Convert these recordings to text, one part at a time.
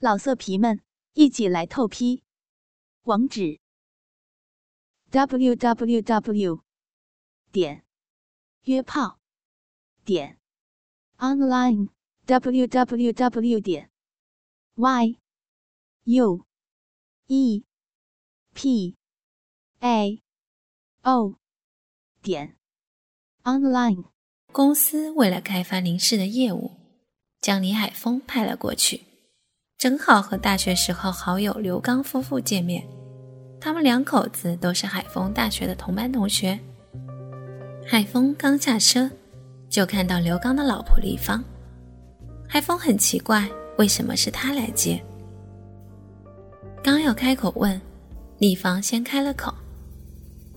老色皮们，一起来透批！网址：w w w 点约炮点 online w w w 点 y u e p a o 点 online。公司为了开发林氏的业务，将李海峰派了过去。正好和大学时候好友刘刚夫妇见面，他们两口子都是海峰大学的同班同学。海峰刚下车，就看到刘刚的老婆丽芳。海峰很奇怪，为什么是他来接？刚要开口问，丽芳先开了口：“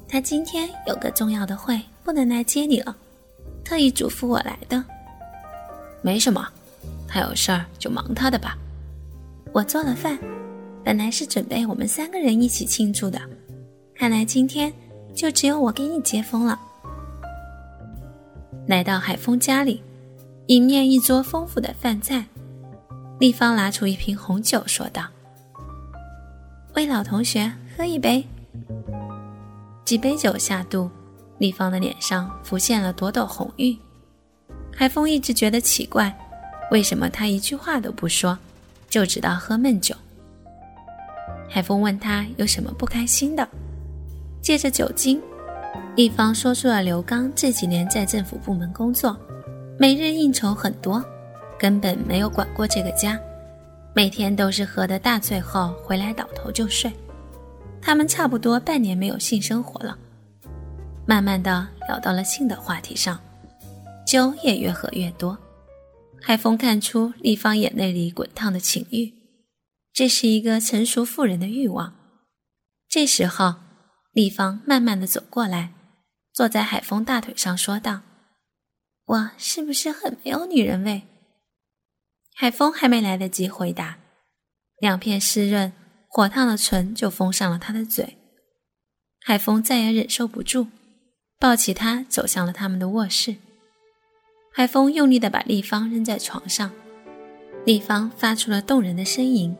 他今天有个重要的会，不能来接你了，特意嘱咐我来的。”没什么，他有事儿就忙他的吧。我做了饭，本来是准备我们三个人一起庆祝的，看来今天就只有我给你接风了。来到海峰家里，迎面一桌丰富的饭菜，丽芳拿出一瓶红酒，说道：“为老同学喝一杯。”几杯酒下肚，丽芳的脸上浮现了朵朵红晕。海峰一直觉得奇怪，为什么他一句话都不说？就知道喝闷酒。海峰问他有什么不开心的，借着酒精，一方说出了刘刚这几年在政府部门工作，每日应酬很多，根本没有管过这个家，每天都是喝得大醉后回来倒头就睡。他们差不多半年没有性生活了，慢慢的聊到了性的话题上，酒也越喝越多。海风看出丽芳眼泪里滚烫的情欲，这是一个成熟妇人的欲望。这时候，丽芳慢慢的走过来，坐在海峰大腿上，说道：“我是不是很没有女人味？”海峰还没来得及回答，两片湿润、火烫的唇就封上了他的嘴。海峰再也忍受不住，抱起她走向了他们的卧室。海风用力地把丽芳扔在床上，丽芳发出了动人的呻吟，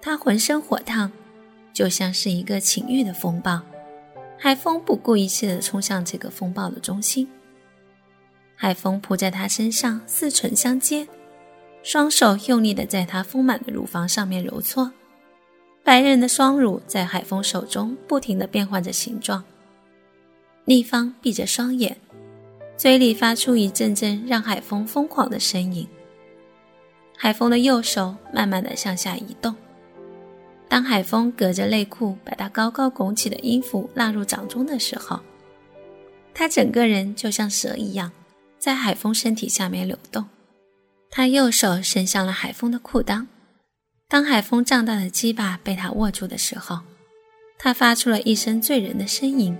她浑身火烫，就像是一个情欲的风暴。海风不顾一切地冲向这个风暴的中心，海风扑在她身上，四唇相接，双手用力地在她丰满的乳房上面揉搓，白人的双乳在海风手中不停地变换着形状。丽芳闭着双眼。嘴里发出一阵阵让海风疯狂的呻吟。海风的右手慢慢的向下移动，当海风隔着内裤把他高高拱起的音符纳入掌中的时候，他整个人就像蛇一样，在海风身体下面流动。他右手伸向了海风的裤裆，当海风胀大的鸡巴被他握住的时候，他发出了一声醉人的呻吟。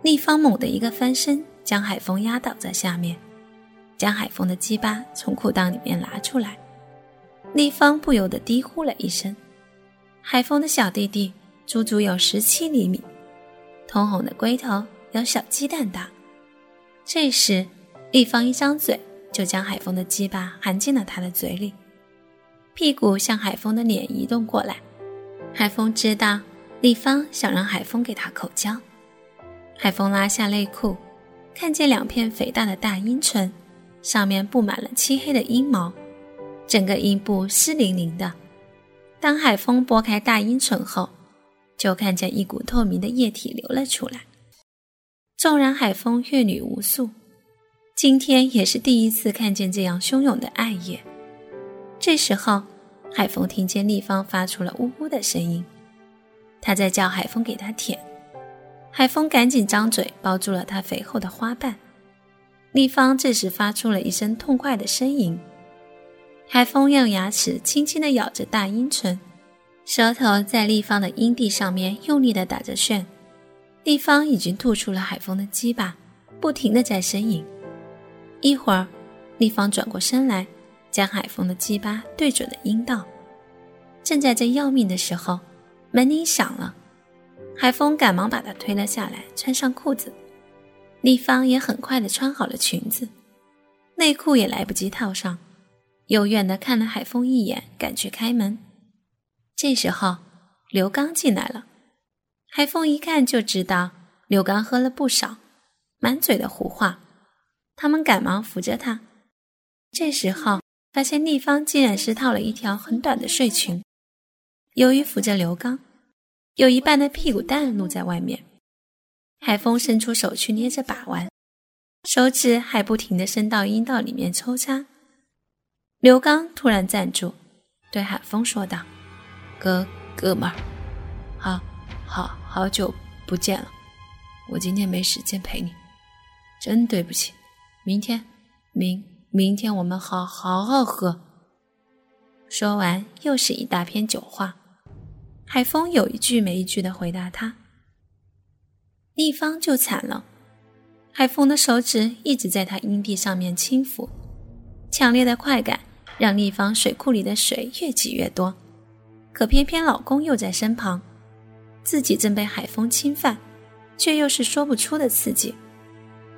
立方猛地一个翻身。将海风压倒在下面，将海风的鸡巴从裤裆里面拿出来。立方不由得低呼了一声。海风的小弟弟足足有十七厘米，通红的龟头有小鸡蛋大。这时，立方一张嘴就将海风的鸡巴含进了他的嘴里，屁股向海风的脸移动过来。海风知道立方想让海风给他口交，海风拉下内裤。看见两片肥大的大阴唇，上面布满了漆黑的阴毛，整个阴部湿淋淋的。当海风拨开大阴唇后，就看见一股透明的液体流了出来。纵然海风阅女无数，今天也是第一次看见这样汹涌的爱液。这时候，海风听见立方发出了呜呜的声音，他在叫海风给他舔。海风赶紧张嘴包住了他肥厚的花瓣，立方这时发出了一声痛快的呻吟。海风用牙齿轻轻地咬着大阴唇，舌头在立方的阴蒂上面用力地打着旋。立方已经吐出了海风的鸡巴，不停地在呻吟。一会儿，立方转过身来，将海风的鸡巴对准了阴道。正在这要命的时候，门铃响了。海风赶忙把她推了下来，穿上裤子。丽芳也很快的穿好了裙子，内裤也来不及套上，幽怨的看了海风一眼，赶去开门。这时候，刘刚进来了。海风一看就知道刘刚喝了不少，满嘴的胡话。他们赶忙扶着他。这时候，发现丽芳竟然是套了一条很短的睡裙。由于扶着刘刚，有一半的屁股蛋露在外面。海风伸出手去捏着把玩，手指还不停地伸到阴道里面抽插。刘刚突然站住，对海风说道：“哥，哥们儿，好。”好好久不见了，我今天没时间陪你，真对不起。明天，明明天我们好好好喝。说完，又是一大篇酒话。海风有一句没一句的回答他。丽芳就惨了，海风的手指一直在她阴蒂上面轻抚，强烈的快感让丽芳水库里的水越挤越多，可偏偏老公又在身旁。自己正被海风侵犯，却又是说不出的刺激。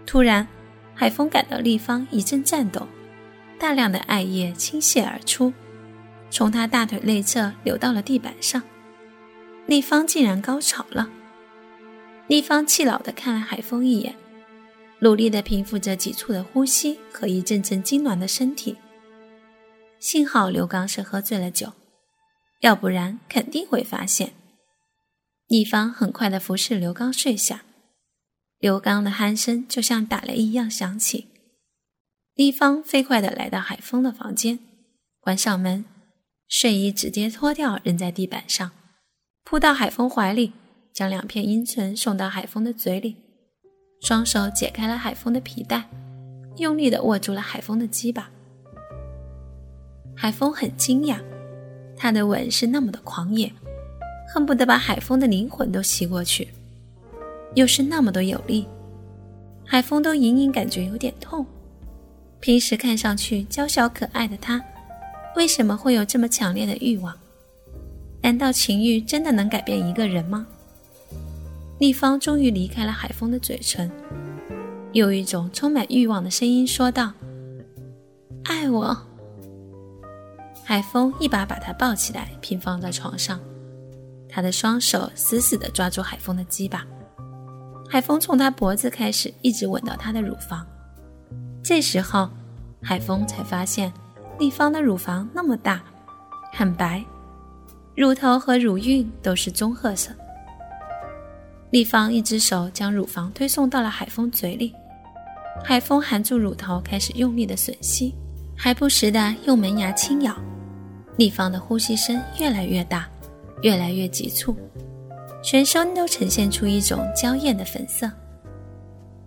突然，海风感到立方一阵颤抖，大量的艾叶倾泻而出，从他大腿内侧流到了地板上。丽芳竟然高潮了。丽芳气恼地看了海风一眼，努力地平复着急促的呼吸和一阵阵痉挛的身体。幸好刘刚是喝醉了酒，要不然肯定会发现。丽芳很快的服侍刘刚睡下，刘刚的鼾声就像打雷一样响起。丽芳飞快的来到海风的房间，关上门，睡衣直接脱掉扔在地板上，扑到海风怀里，将两片阴唇送到海风的嘴里，双手解开了海风的皮带，用力的握住了海风的鸡巴。海风很惊讶，他的吻是那么的狂野。恨不得把海风的灵魂都吸过去，又是那么的有力，海风都隐隐感觉有点痛。平时看上去娇小可爱的他，为什么会有这么强烈的欲望？难道情欲真的能改变一个人吗？丽芳终于离开了海风的嘴唇，用一种充满欲望的声音说道：“爱我。”海风一把把她抱起来，平放在床上。他的双手死死地抓住海风的鸡巴，海风从他脖子开始，一直吻到他的乳房。这时候，海风才发现丽芳的乳房那么大，很白，乳头和乳晕都是棕褐色。立方一只手将乳房推送到了海风嘴里，海风含住乳头，开始用力的吮吸，还不时的用门牙轻咬。立方的呼吸声越来越大。越来越急促，全身都呈现出一种娇艳的粉色。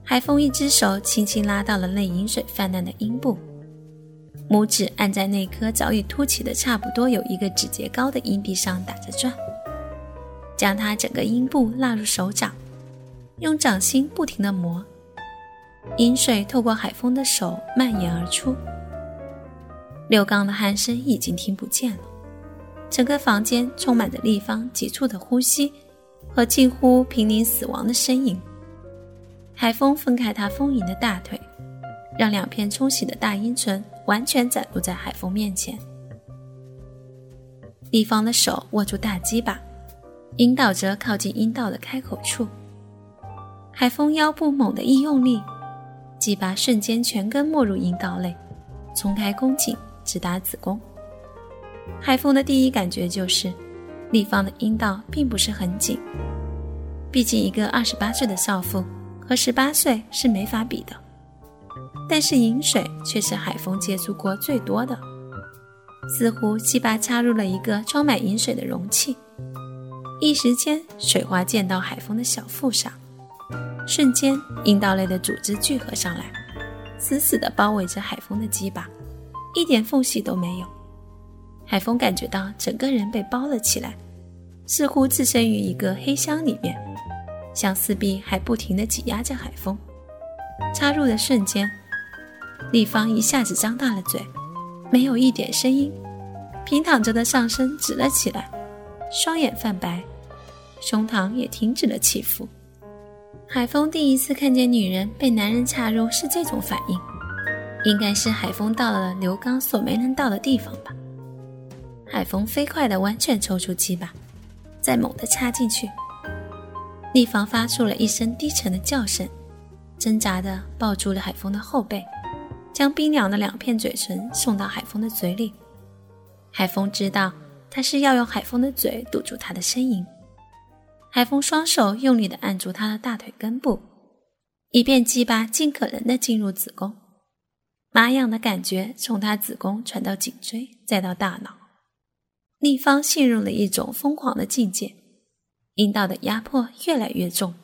海风一只手轻轻拉到了那饮水泛滥的阴部，拇指按在那颗早已凸起的差不多有一个指节高的硬币上打着转，将它整个阴部纳入手掌，用掌心不停地磨，饮水透过海风的手蔓延而出。六刚的鼾声已经听不见了。整个房间充满着立方急促的呼吸和近乎濒临死亡的呻吟。海风分开他丰盈的大腿，让两片冲洗的大阴唇完全展露在海风面前。立方的手握住大鸡巴，引导着靠近阴道的开口处。海风腰部猛地一用力，鸡巴瞬间全根没入阴道内，冲开宫颈，直达子宫。海风的第一感觉就是，立方的阴道并不是很紧。毕竟一个二十八岁的少妇和十八岁是没法比的。但是饮水却是海风接触过最多的，似乎鸡巴插入了一个装满饮水的容器，一时间水花溅到海风的小腹上，瞬间阴道内的组织聚合上来，死死地包围着海风的鸡巴，一点缝隙都没有。海风感觉到整个人被包了起来，似乎置身于一个黑箱里面，相思臂还不停地挤压着海风。插入的瞬间，丽芳一下子张大了嘴，没有一点声音，平躺着的上身直了起来，双眼泛白，胸膛也停止了起伏。海风第一次看见女人被男人插入是这种反应，应该是海风到了刘刚所没能到的地方吧。海风飞快地完全抽出鸡巴，再猛地插进去。丽芳发出了一声低沉的叫声，挣扎地抱住了海风的后背，将冰凉的两片嘴唇送到海风的嘴里。海风知道他是要用海风的嘴堵住他的呻吟。海风双手用力地按住他的大腿根部，以便鸡巴尽可能地进入子宫。麻痒的感觉从他子宫传到颈椎，再到大脑。立方陷入了一种疯狂的境界，阴道的压迫越来越重。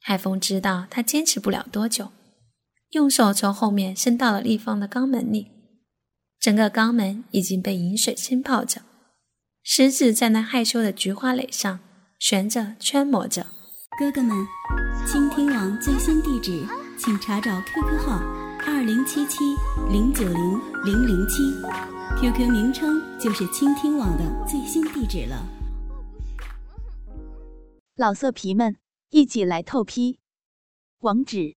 海风知道他坚持不了多久，用手从后面伸到了立方的肛门里，整个肛门已经被饮水浸泡着，食指在那害羞的菊花蕾上。悬着，圈磨着。哥哥们，倾听网最新地址，请查找 QQ 号二零七七零九零零零七，QQ 名称就是倾听网的最新地址了。老色皮们，一起来透批！网址